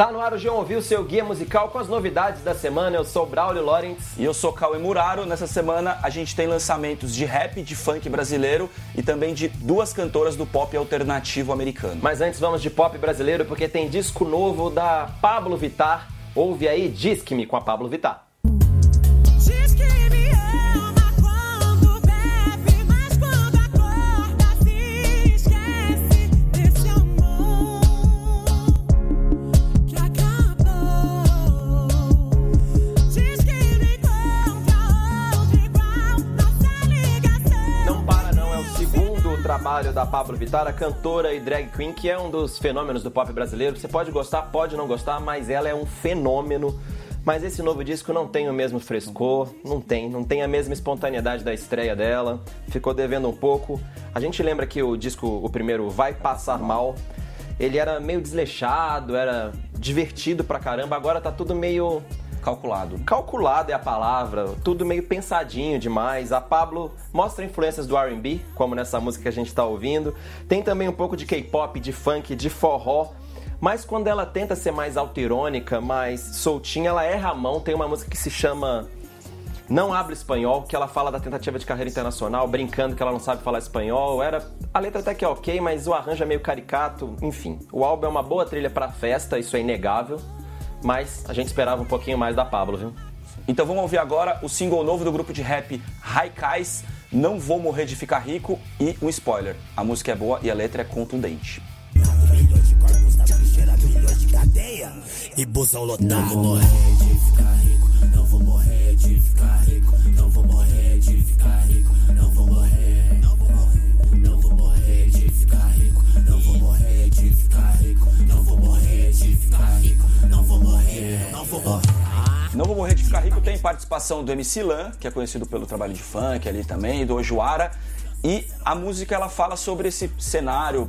Tá no ar o João Ouviu, seu guia musical com as novidades da semana. Eu sou Braulio Lawrence. E eu sou Cauê Muraro. Nessa semana a gente tem lançamentos de rap, de funk brasileiro e também de duas cantoras do pop alternativo americano. Mas antes vamos de pop brasileiro porque tem disco novo da Pablo Vittar. Ouve aí, Disque-me com a Pablo Vittar. Pablo Vittar, a cantora e drag queen, que é um dos fenômenos do pop brasileiro. Você pode gostar, pode não gostar, mas ela é um fenômeno. Mas esse novo disco não tem o mesmo frescor, não tem, não tem a mesma espontaneidade da estreia dela. Ficou devendo um pouco. A gente lembra que o disco, o primeiro, Vai Passar Mal, ele era meio desleixado, era divertido pra caramba. Agora tá tudo meio Calculado. calculado é a palavra, tudo meio pensadinho demais. A Pablo mostra influências do R&B, como nessa música que a gente está ouvindo. Tem também um pouco de K-pop, de funk, de forró. Mas quando ela tenta ser mais autoirônica, mais soltinha, ela erra a mão. Tem uma música que se chama Não Habla Espanhol, que ela fala da tentativa de carreira internacional, brincando que ela não sabe falar espanhol. Era a letra até que é ok, mas o arranjo é meio caricato. Enfim, o álbum é uma boa trilha pra festa, isso é inegável. Mas a gente esperava um pouquinho mais da Pablo, viu? Então vamos ouvir agora o single novo do grupo de rap Haikais, Não Vou Morrer de Ficar Rico e um spoiler, a música é boa e a letra é contundente. e busão lotado. Não vou morrer de ficar rico, não vou morrer de ficar rico, não vou morrer de ficar rico, não vou morrer. De Ficar Rico tem participação do MC Lan, que é conhecido pelo trabalho de funk ali também, do Ojuara. E a música ela fala sobre esse cenário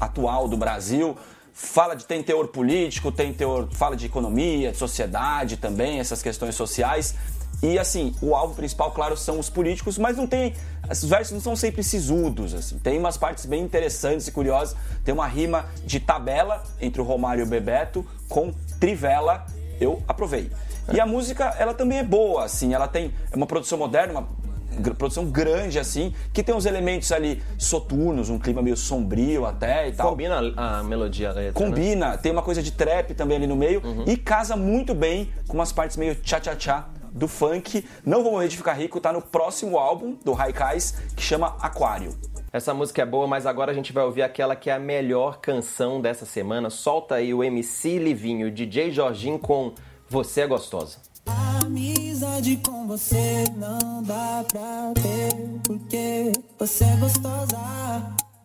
atual do Brasil. Fala de tem teor político, tem teor, fala de economia, de sociedade também, essas questões sociais. E assim, o alvo principal, claro, são os políticos, mas não tem. Os versos não são sempre sisudos, assim. Tem umas partes bem interessantes e curiosas. Tem uma rima de tabela entre o Romário e o Bebeto com trivela. Eu aprovei. E a música, ela também é boa, assim. Ela tem uma produção moderna, uma produção grande, assim, que tem uns elementos ali soturnos, um clima meio sombrio até e tal. Combina a, melodia, a letra, né? Combina, tem uma coisa de trap também ali no meio e casa muito bem com umas partes meio tchá-tchá-tchá do funk. Não Vou Morrer de Ficar Rico tá no próximo álbum do Haikais, que chama Aquário. Essa música é boa, mas agora a gente vai ouvir aquela que é a melhor canção dessa semana. Solta aí o MC Livinho, DJ Jorginho com Você é Gostosa. Amizade com você não dá pra ter, porque você é gostosa.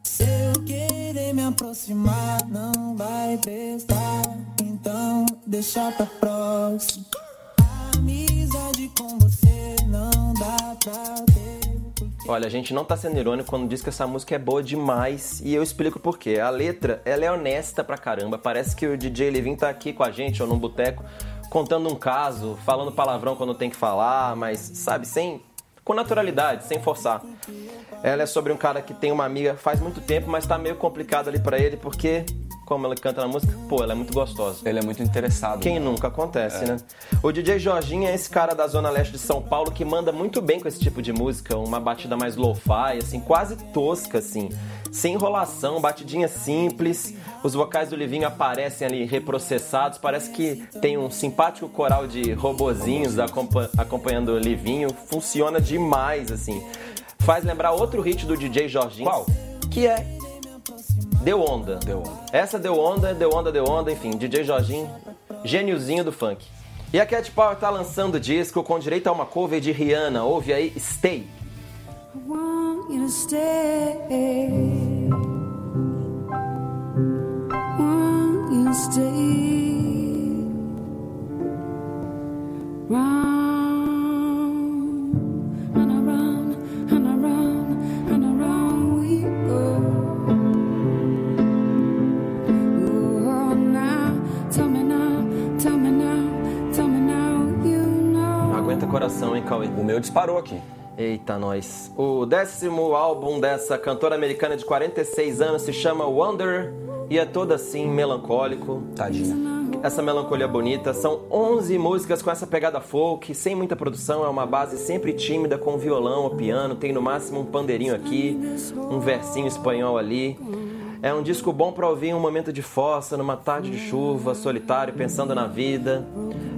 Se eu querer me aproximar, não vai prestar. Então, deixa pra próxima. Amizade com você não dá pra ter, Olha, a gente não tá sendo irônico quando diz que essa música é boa demais e eu explico por quê. A letra, ela é honesta pra caramba. Parece que o DJ Livinho tá aqui com a gente ou num boteco contando um caso, falando palavrão quando tem que falar, mas sabe, sem com naturalidade, sem forçar. Ela é sobre um cara que tem uma amiga faz muito tempo, mas tá meio complicado ali pra ele porque como ela canta na música, pô, ela é muito gostosa. Ele é muito interessado. Quem né? nunca acontece, né? O DJ Jorginho é esse cara da zona leste de São Paulo que manda muito bem com esse tipo de música, uma batida mais lo-fi, assim, quase tosca, assim, sem enrolação, batidinha simples. Os vocais do Livinho aparecem ali reprocessados, parece que tem um simpático coral de robozinhos acompa- acompanhando o Livinho, funciona demais, assim. Faz lembrar outro hit do DJ Jorginho. Qual? Que é Deu Onda. Deu onda. Essa deu onda, deu onda, deu onda, enfim, DJ Jorginho, gêniozinho do funk. E a Cat Power tá lançando disco com direito a uma cover de Rihanna. Ouve aí, Stay. I want you to stay. Want you to stay. Meu disparou aqui. Eita, nós. O décimo álbum dessa cantora americana de 46 anos se chama Wonder e é todo assim, melancólico. Tadinha. essa melancolia bonita. São 11 músicas com essa pegada folk, sem muita produção, é uma base sempre tímida com violão ou piano, tem no máximo um pandeirinho aqui, um versinho espanhol ali. É um disco bom para ouvir em um momento de fossa, numa tarde de chuva, solitário, pensando na vida.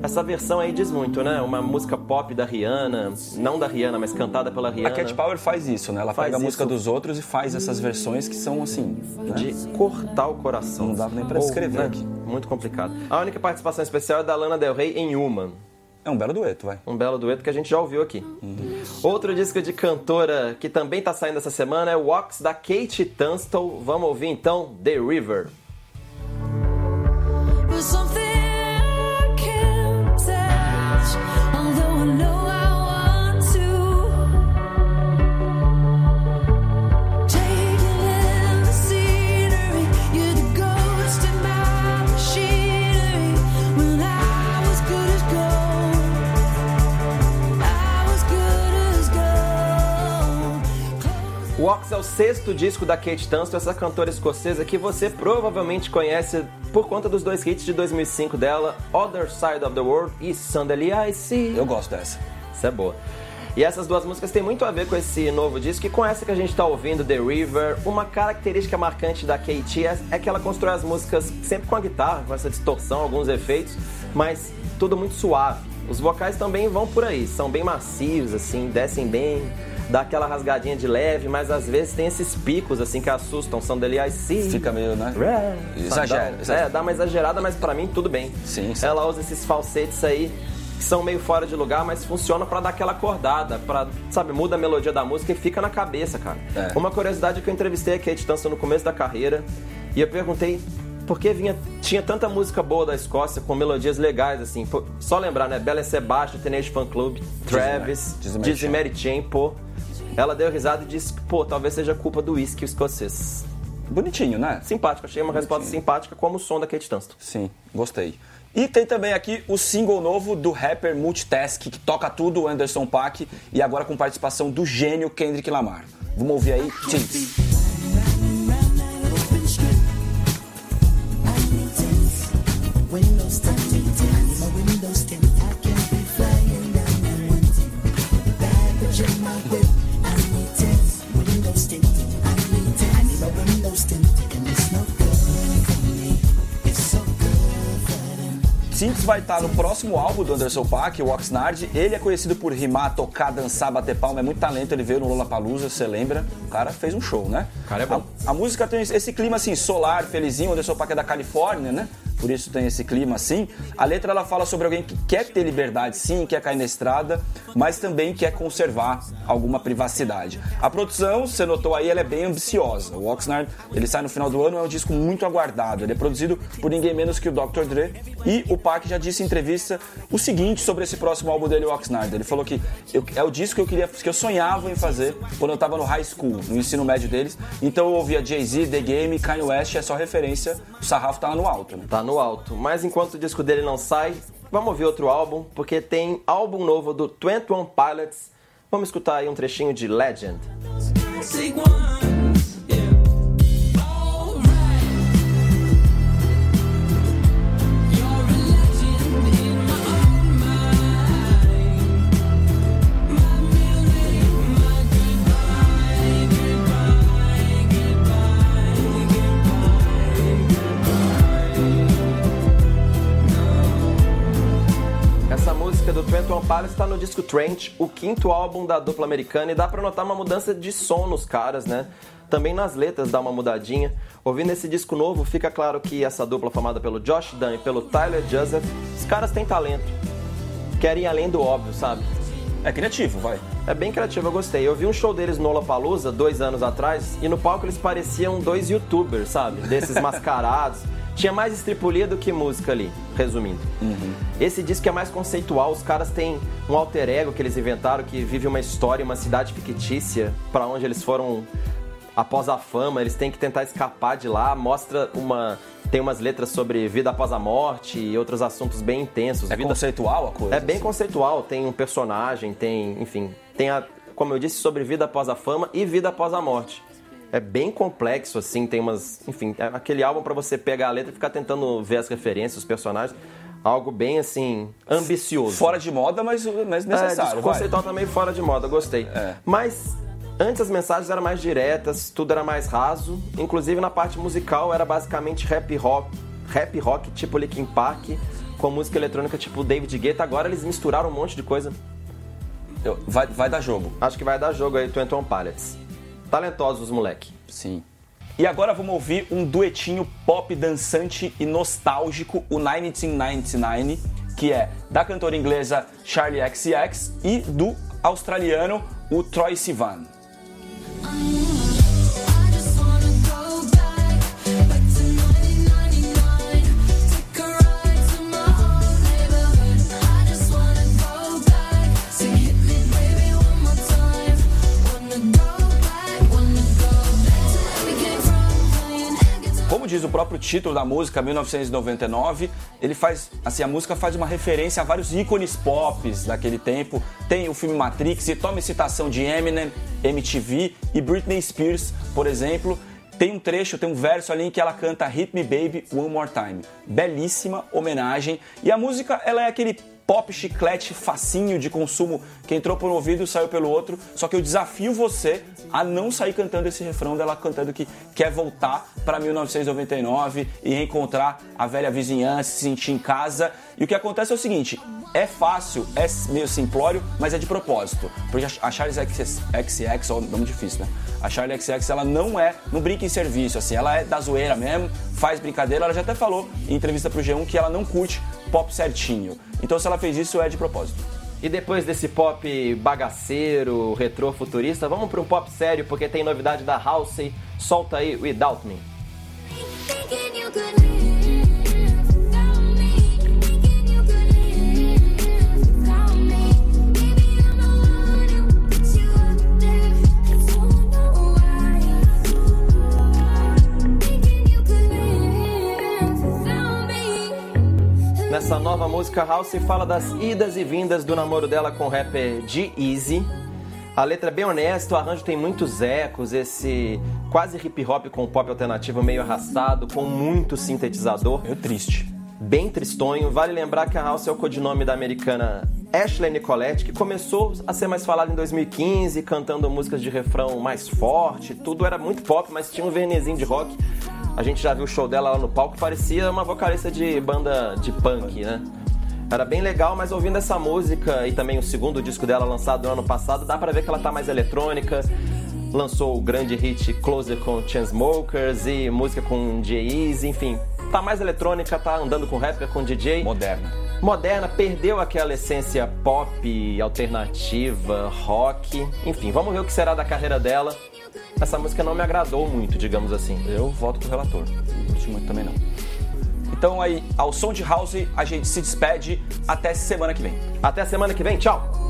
Essa versão aí diz muito, né? Uma música pop da Rihanna, não da Rihanna, mas cantada pela A Rihanna. Cat Power faz isso, né? Ela Faz pega a música isso. dos outros e faz essas versões que são assim. né? de cortar o coração. Não dava nem pra escrever né? aqui. Muito complicado. A única participação especial é da Lana Del Rey em Human. É um belo dueto, vai. Um belo dueto que a gente já ouviu aqui. Outro disco de cantora que também tá saindo essa semana é o Walks da Kate Tunstall. Vamos ouvir então The River. Sexto disco da Kate Tunstall, essa cantora escocesa que você provavelmente conhece por conta dos dois hits de 2005 dela, Other Side of the World e Suddenly I See. Eu gosto dessa. Isso é boa. E essas duas músicas têm muito a ver com esse novo disco e com essa que a gente tá ouvindo, The River. Uma característica marcante da Katie é, é que ela constrói as músicas sempre com a guitarra, com essa distorção, alguns efeitos, mas tudo muito suave. Os vocais também vão por aí, são bem macios, assim, descem bem, dá aquela rasgadinha de leve, mas às vezes tem esses picos, assim, que assustam. São dele, I see. Fica meio, né? É, Exagera. É, dá uma exagerada, mas pra mim tudo bem. Sim, sim. Ela usa esses falsetes aí que são meio fora de lugar, mas funciona pra dar aquela acordada, pra, sabe, muda a melodia da música e fica na cabeça, cara. É. Uma curiosidade é que eu entrevistei a Kate Tunstall no começo da carreira e eu perguntei por que vinha, tinha tanta música boa da Escócia com melodias legais, assim. Só lembrar, né? Bela Sebastian, Teenage Fan Club, Travis, Dizzy Mary Chain, pô. Ela deu risada e disse que, pô, talvez seja culpa do whisky escocês. Bonitinho, né? Simpático, achei uma resposta simpática como o som da Kate Tunstall. Sim, gostei. E tem também aqui o single novo do rapper Multitask, que toca tudo, o Anderson Paak, e agora com participação do gênio Kendrick Lamar. Vamos ouvir aí, Tinks. Tinks vai estar no próximo álbum do Anderson Paak, o Oxnard. Ele é conhecido por rimar, tocar, dançar, bater palma, é muito talento. Ele veio no Lollapalooza, você lembra? O cara fez um show, né? O cara é bom. A, a música tem esse clima assim, solar, felizinho. O Anderson Paak é da Califórnia, né? Por isso tem esse clima assim. A letra ela fala sobre alguém que quer ter liberdade, sim, quer cair na estrada, mas também quer conservar alguma privacidade. A produção, você notou aí, ela é bem ambiciosa. O Oxnard, ele sai no final do ano, é um disco muito aguardado. Ele é produzido por ninguém menos que o Dr. Dre. E o Pac já disse em entrevista o seguinte sobre esse próximo álbum dele, o Oxnard. Ele falou que eu- é o disco que eu queria, que eu sonhava em fazer quando eu tava no high school, no ensino médio deles. Então eu ouvia Jay-Z, The Game, Kanye West, é só referência. O sarrafo tá lá no alto, né? Tá no alto. Mas enquanto o disco dele não sai, vamos ouvir outro álbum, porque tem álbum novo do 21 Pilots. Vamos escutar aí um trechinho de Legend. No disco Trent, o quinto álbum da dupla americana, e dá pra notar uma mudança de som nos caras, né? Também nas letras dá uma mudadinha. Ouvindo esse disco novo, fica claro que essa dupla formada pelo Josh Dunn e pelo Tyler Joseph, os caras têm talento. Querem ir além do óbvio, sabe? É criativo, vai. É bem criativo, eu gostei. Eu vi um show deles no Lollapalooza dois anos atrás e no palco eles pareciam dois youtubers, sabe? Desses mascarados. Tinha mais estripulia do que música ali, resumindo. Esse disco é mais conceitual, os caras têm um alter ego que eles inventaram que vive uma história, uma cidade fictícia para onde eles foram após a fama, eles têm que tentar escapar de lá, mostra uma tem umas letras sobre vida após a morte e outros assuntos bem intensos. É vida... conceitual a coisa? É bem assim? conceitual, tem um personagem, tem, enfim, tem a, como eu disse, sobre vida após a fama e vida após a morte. É bem complexo, assim, tem umas. Enfim, é aquele álbum pra você pegar a letra e ficar tentando ver as referências, os personagens. Algo bem, assim, ambicioso. Fora de moda, mas, mas necessário. É, conceitual também fora de moda, gostei. É. Mas antes as mensagens eram mais diretas, tudo era mais raso. Inclusive na parte musical era basicamente rap rock, rap rock tipo Linkin Park, com música eletrônica tipo David Guetta. Agora eles misturaram um monte de coisa. Vai, vai dar jogo. Acho que vai dar jogo aí, Twenty One Pilots. Talentosos os moleque. Sim. E agora vamos ouvir um duetinho pop dançante e nostálgico, o 1999, que é da cantora inglesa Charlie XCX e do australiano, o Troy Sivan. Diz o próprio título da música 1999, ele faz, assim, a música faz uma referência a vários ícones pop daquele tempo. Tem o filme Matrix e toma citação de Eminem, MTV e Britney Spears, por exemplo. Tem um trecho, tem um verso ali em que ela canta Hit Me Baby One More Time. Belíssima homenagem. E a música, ela é aquele pop chiclete facinho de consumo que entrou por um ouvido e saiu pelo outro. Só que eu desafio você a não sair cantando esse refrão dela cantando que quer voltar para 1999 e reencontrar a velha vizinhança, se sentir em casa. E o que acontece é o seguinte: é fácil, é meio simplório, mas é de propósito. Porque a Charles XX, ó, nome difícil, né? A Charlie XX, ela não é, não brinca em serviço, assim, ela é da zoeira mesmo, faz brincadeira. Ela já até falou em entrevista pro G1 que ela não curte pop certinho. Então, se ela fez isso, é de propósito. E depois desse pop bagaceiro, retrô futurista, vamos para um pop sério, porque tem novidade da Halsey. Solta aí Without Me. Nessa nova música, Halsey fala das idas e vindas do namoro dela com o rapper G-Eazy. A letra é bem honesta, o arranjo tem muitos ecos, esse quase hip hop com pop alternativo meio arrastado, com muito sintetizador. Meio triste. bem tristonho. Vale lembrar que a House é o codinome da americana Ashley Nicolette, que começou a ser mais falada em 2015, cantando músicas de refrão mais forte. Tudo era muito pop, mas tinha um vernizinho de rock. A gente já viu o show dela lá no palco, parecia uma vocalista de banda de punk, né? Era bem legal, mas ouvindo essa música e também o segundo disco dela lançado no ano passado, dá pra ver que ela tá mais eletrônica. Lançou o grande hit Closer com Chainsmokers e música com Jay-Z, enfim. Tá mais eletrônica, tá andando com rapper, com DJ. Moderna. Moderna, perdeu aquela essência pop, alternativa, rock. Enfim, vamos ver o que será da carreira dela. Essa música não me agradou muito, digamos assim. Eu voto pro relator. Não curti muito também não. Então aí, ao som de House, a gente se despede. Até semana que vem. Até semana que vem, tchau!